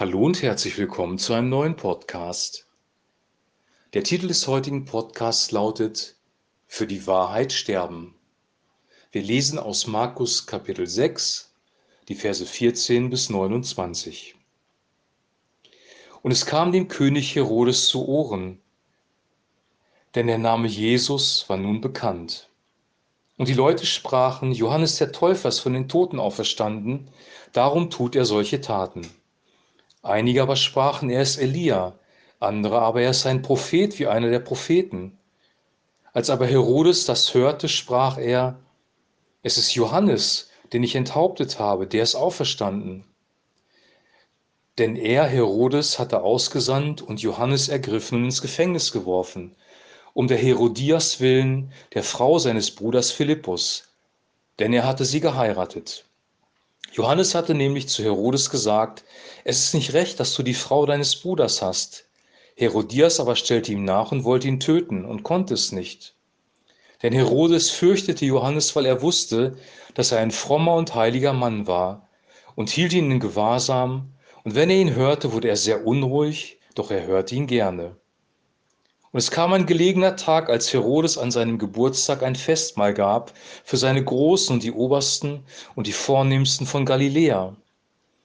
Hallo und herzlich willkommen zu einem neuen Podcast. Der Titel des heutigen Podcasts lautet Für die Wahrheit sterben. Wir lesen aus Markus Kapitel 6, die Verse 14 bis 29. Und es kam dem König Herodes zu Ohren, denn der Name Jesus war nun bekannt. Und die Leute sprachen, Johannes der Täufer ist von den Toten auferstanden, darum tut er solche Taten. Einige aber sprachen, er ist Elia, andere aber, er ist ein Prophet wie einer der Propheten. Als aber Herodes das hörte, sprach er, es ist Johannes, den ich enthauptet habe, der ist auferstanden. Denn er, Herodes, hatte ausgesandt und Johannes ergriffen und ins Gefängnis geworfen, um der Herodias willen, der Frau seines Bruders Philippus, denn er hatte sie geheiratet. Johannes hatte nämlich zu Herodes gesagt, es ist nicht recht, dass du die Frau deines Bruders hast. Herodias aber stellte ihm nach und wollte ihn töten und konnte es nicht. Denn Herodes fürchtete Johannes, weil er wusste, dass er ein frommer und heiliger Mann war, und hielt ihn in Gewahrsam, und wenn er ihn hörte, wurde er sehr unruhig, doch er hörte ihn gerne. Und es kam ein gelegener Tag, als Herodes an seinem Geburtstag ein Festmahl gab für seine Großen und die Obersten und die Vornehmsten von Galiläa.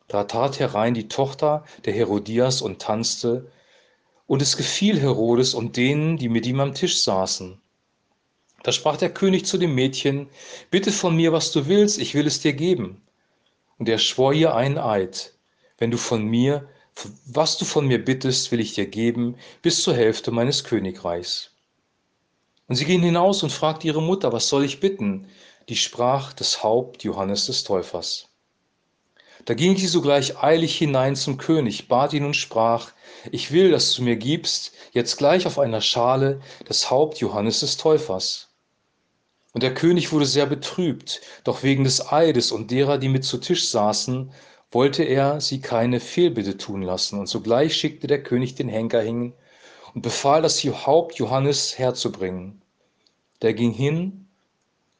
Da tat herein die Tochter der Herodias und tanzte, und es gefiel Herodes und denen, die mit ihm am Tisch saßen. Da sprach der König zu dem Mädchen, Bitte von mir, was du willst, ich will es dir geben. Und er schwor ihr einen Eid, wenn du von mir was du von mir bittest, will ich dir geben, bis zur Hälfte meines Königreichs. Und sie ging hinaus und fragte ihre Mutter, was soll ich bitten? Die sprach das Haupt Johannes des Täufers. Da ging sie sogleich eilig hinein zum König, bat ihn und sprach, ich will, dass du mir gibst, jetzt gleich auf einer Schale, das Haupt Johannes des Täufers. Und der König wurde sehr betrübt, doch wegen des Eides und derer, die mit zu Tisch saßen, wollte er sie keine Fehlbitte tun lassen. Und sogleich schickte der König den Henker hin und befahl, das Haupt Johannes herzubringen. Der ging hin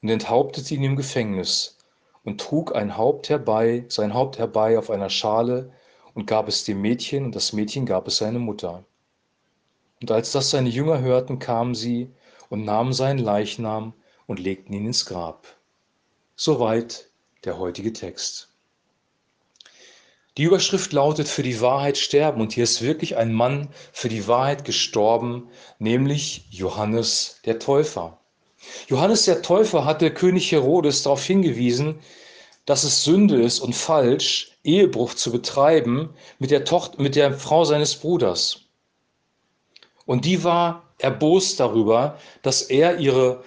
und enthauptete ihn im Gefängnis und trug ein Haupt herbei, sein Haupt herbei auf einer Schale und gab es dem Mädchen und das Mädchen gab es seine Mutter. Und als das seine Jünger hörten, kamen sie und nahmen seinen Leichnam und legten ihn ins Grab. Soweit der heutige Text. Die Überschrift lautet für die Wahrheit sterben und hier ist wirklich ein Mann für die Wahrheit gestorben, nämlich Johannes der Täufer. Johannes der Täufer hatte König Herodes darauf hingewiesen, dass es Sünde ist und falsch, Ehebruch zu betreiben mit der Tochter, mit der Frau seines Bruders. Und die war erbost darüber, dass er ihre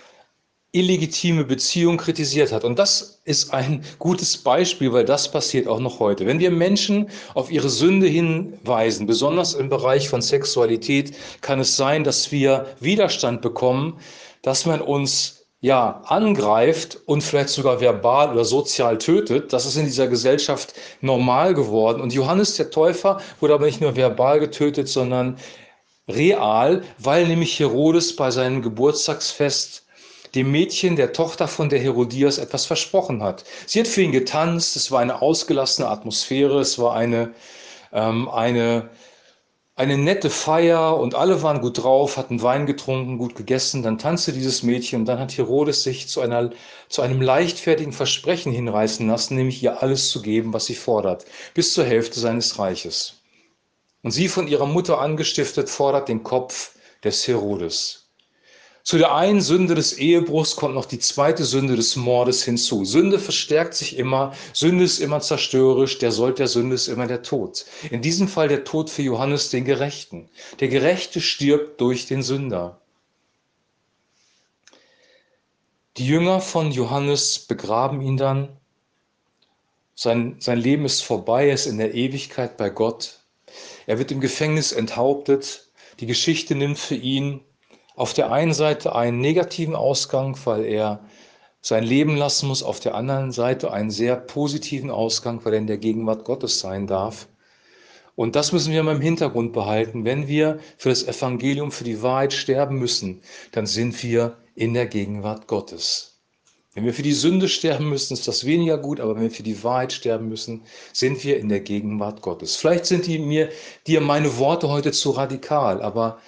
illegitime Beziehung kritisiert hat. Und das ist ein gutes Beispiel, weil das passiert auch noch heute. Wenn wir Menschen auf ihre Sünde hinweisen, besonders im Bereich von Sexualität, kann es sein, dass wir Widerstand bekommen, dass man uns ja angreift und vielleicht sogar verbal oder sozial tötet. Das ist in dieser Gesellschaft normal geworden. Und Johannes der Täufer wurde aber nicht nur verbal getötet, sondern real, weil nämlich Herodes bei seinem Geburtstagsfest dem Mädchen, der Tochter von der Herodias, etwas versprochen hat. Sie hat für ihn getanzt, es war eine ausgelassene Atmosphäre, es war eine, ähm, eine, eine nette Feier und alle waren gut drauf, hatten Wein getrunken, gut gegessen. Dann tanzte dieses Mädchen und dann hat Herodes sich zu, einer, zu einem leichtfertigen Versprechen hinreißen lassen, nämlich ihr alles zu geben, was sie fordert, bis zur Hälfte seines Reiches. Und sie von ihrer Mutter angestiftet fordert den Kopf des Herodes. Zu der einen Sünde des Ehebruchs kommt noch die zweite Sünde des Mordes hinzu. Sünde verstärkt sich immer, Sünde ist immer zerstörerisch, der Sold der Sünde ist immer der Tod. In diesem Fall der Tod für Johannes den Gerechten. Der Gerechte stirbt durch den Sünder. Die Jünger von Johannes begraben ihn dann. Sein, sein Leben ist vorbei, er ist in der Ewigkeit bei Gott. Er wird im Gefängnis enthauptet. Die Geschichte nimmt für ihn auf der einen Seite einen negativen Ausgang, weil er sein Leben lassen muss, auf der anderen Seite einen sehr positiven Ausgang, weil er in der Gegenwart Gottes sein darf. Und das müssen wir mal im Hintergrund behalten. Wenn wir für das Evangelium, für die Wahrheit sterben müssen, dann sind wir in der Gegenwart Gottes. Wenn wir für die Sünde sterben müssen, ist das weniger gut, aber wenn wir für die Wahrheit sterben müssen, sind wir in der Gegenwart Gottes. Vielleicht sind die mir, dir meine Worte heute zu radikal, aber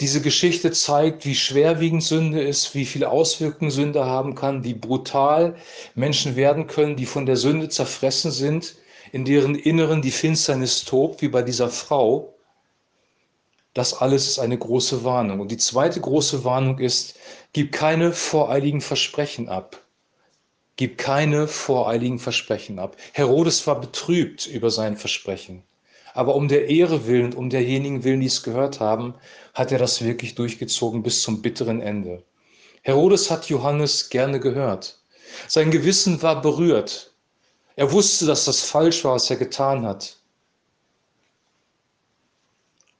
diese Geschichte zeigt, wie schwerwiegend Sünde ist, wie viele Auswirkungen Sünde haben kann, wie brutal Menschen werden können, die von der Sünde zerfressen sind, in deren Inneren die Finsternis tobt, wie bei dieser Frau. Das alles ist eine große Warnung. Und die zweite große Warnung ist, gib keine voreiligen Versprechen ab. Gib keine voreiligen Versprechen ab. Herodes war betrübt über sein Versprechen. Aber um der Ehre willen und um derjenigen willen, die es gehört haben, hat er das wirklich durchgezogen bis zum bitteren Ende. Herodes hat Johannes gerne gehört. Sein Gewissen war berührt. Er wusste, dass das falsch war, was er getan hat.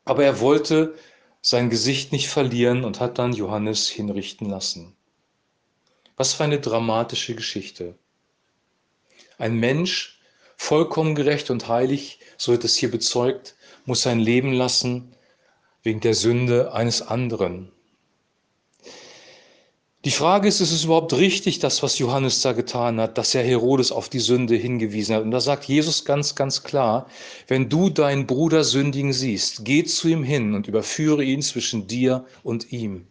Aber er wollte sein Gesicht nicht verlieren und hat dann Johannes hinrichten lassen. Was für eine dramatische Geschichte. Ein Mensch, vollkommen gerecht und heilig, so wird es hier bezeugt, muss sein Leben lassen wegen der Sünde eines anderen. Die Frage ist, ist es überhaupt richtig, das, was Johannes da getan hat, dass er Herodes auf die Sünde hingewiesen hat? Und da sagt Jesus ganz, ganz klar, wenn du deinen Bruder sündigen siehst, geh zu ihm hin und überführe ihn zwischen dir und ihm.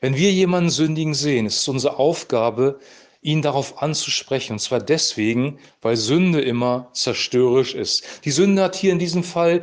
Wenn wir jemanden sündigen sehen, ist es unsere Aufgabe, ihn darauf anzusprechen. Und zwar deswegen, weil Sünde immer zerstörerisch ist. Die Sünde hat hier in diesem Fall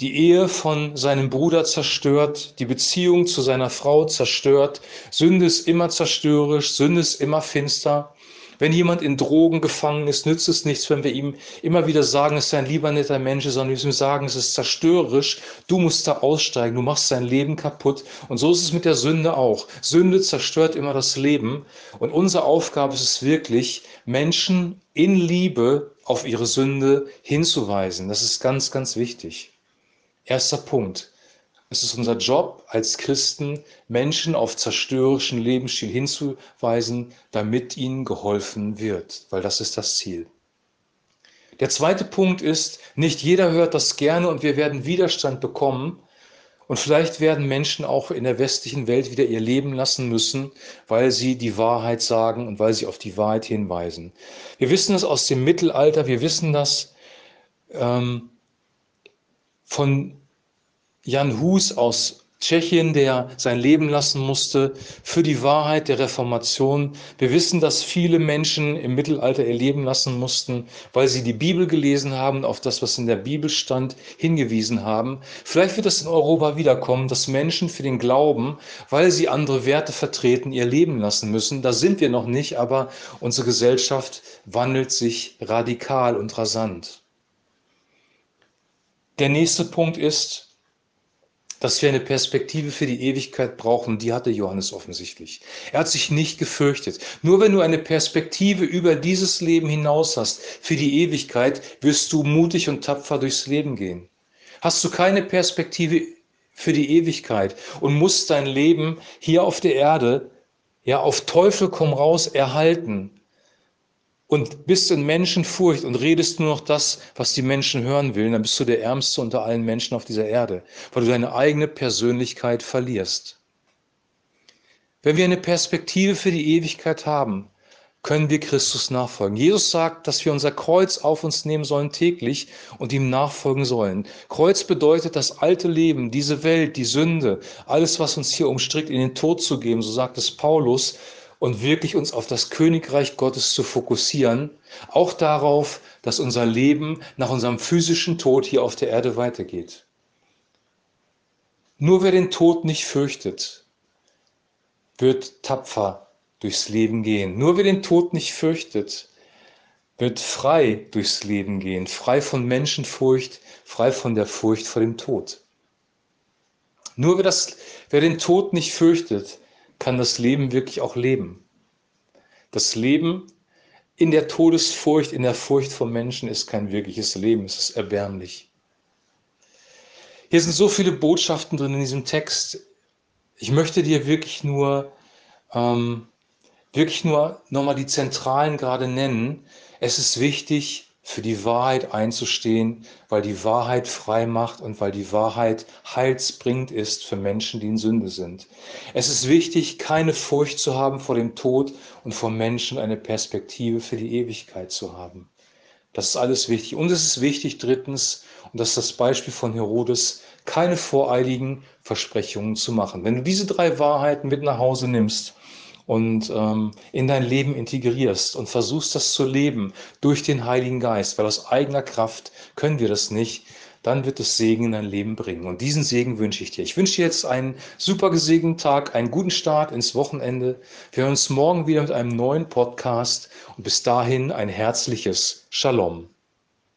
die Ehe von seinem Bruder zerstört, die Beziehung zu seiner Frau zerstört. Sünde ist immer zerstörerisch, Sünde ist immer finster. Wenn jemand in Drogen gefangen ist, nützt es nichts, wenn wir ihm immer wieder sagen, es ist ein lieber netter Mensch, sondern wir müssen sagen, es ist zerstörerisch, du musst da aussteigen, du machst sein Leben kaputt. Und so ist es mit der Sünde auch. Sünde zerstört immer das Leben. Und unsere Aufgabe ist es wirklich, Menschen in Liebe auf ihre Sünde hinzuweisen. Das ist ganz, ganz wichtig. Erster Punkt. Es ist unser Job als Christen, Menschen auf zerstörerischen Lebensstil hinzuweisen, damit ihnen geholfen wird, weil das ist das Ziel. Der zweite Punkt ist, nicht jeder hört das gerne und wir werden Widerstand bekommen. Und vielleicht werden Menschen auch in der westlichen Welt wieder ihr Leben lassen müssen, weil sie die Wahrheit sagen und weil sie auf die Wahrheit hinweisen. Wir wissen das aus dem Mittelalter, wir wissen das ähm, von Jan Hus aus Tschechien, der sein Leben lassen musste für die Wahrheit der Reformation. Wir wissen, dass viele Menschen im Mittelalter ihr Leben lassen mussten, weil sie die Bibel gelesen haben, auf das, was in der Bibel stand, hingewiesen haben. Vielleicht wird es in Europa wiederkommen, dass Menschen für den Glauben, weil sie andere Werte vertreten, ihr Leben lassen müssen. Da sind wir noch nicht, aber unsere Gesellschaft wandelt sich radikal und rasant. Der nächste Punkt ist, dass wir eine Perspektive für die Ewigkeit brauchen, die hatte Johannes offensichtlich. Er hat sich nicht gefürchtet. Nur wenn du eine Perspektive über dieses Leben hinaus hast, für die Ewigkeit, wirst du mutig und tapfer durchs Leben gehen. Hast du keine Perspektive für die Ewigkeit und musst dein Leben hier auf der Erde ja auf Teufel komm raus erhalten, und bist in Menschenfurcht und redest nur noch das, was die Menschen hören will, dann bist du der Ärmste unter allen Menschen auf dieser Erde, weil du deine eigene Persönlichkeit verlierst. Wenn wir eine Perspektive für die Ewigkeit haben, können wir Christus nachfolgen. Jesus sagt, dass wir unser Kreuz auf uns nehmen sollen täglich und ihm nachfolgen sollen. Kreuz bedeutet das alte Leben, diese Welt, die Sünde, alles, was uns hier umstrickt, in den Tod zu geben, so sagt es Paulus, und wirklich uns auf das Königreich Gottes zu fokussieren, auch darauf, dass unser Leben nach unserem physischen Tod hier auf der Erde weitergeht. Nur wer den Tod nicht fürchtet, wird tapfer durchs Leben gehen. Nur wer den Tod nicht fürchtet, wird frei durchs Leben gehen, frei von Menschenfurcht, frei von der Furcht vor dem Tod. Nur wer, das, wer den Tod nicht fürchtet, kann das Leben wirklich auch leben. Das Leben in der Todesfurcht, in der Furcht vor Menschen ist kein wirkliches Leben, es ist erbärmlich. Hier sind so viele Botschaften drin in diesem Text. Ich möchte dir wirklich nur, ähm, wirklich nur nochmal die Zentralen gerade nennen. Es ist wichtig, für die Wahrheit einzustehen, weil die Wahrheit frei macht und weil die Wahrheit heilsbringend ist für Menschen, die in Sünde sind. Es ist wichtig, keine Furcht zu haben vor dem Tod und vor Menschen eine Perspektive für die Ewigkeit zu haben. Das ist alles wichtig. Und es ist wichtig, drittens, und das ist das Beispiel von Herodes, keine voreiligen Versprechungen zu machen. Wenn du diese drei Wahrheiten mit nach Hause nimmst und ähm, in dein Leben integrierst und versuchst das zu leben durch den Heiligen Geist, weil aus eigener Kraft können wir das nicht, dann wird es Segen in dein Leben bringen. Und diesen Segen wünsche ich dir. Ich wünsche dir jetzt einen super gesegneten Tag, einen guten Start ins Wochenende. Wir hören uns morgen wieder mit einem neuen Podcast und bis dahin ein herzliches Shalom.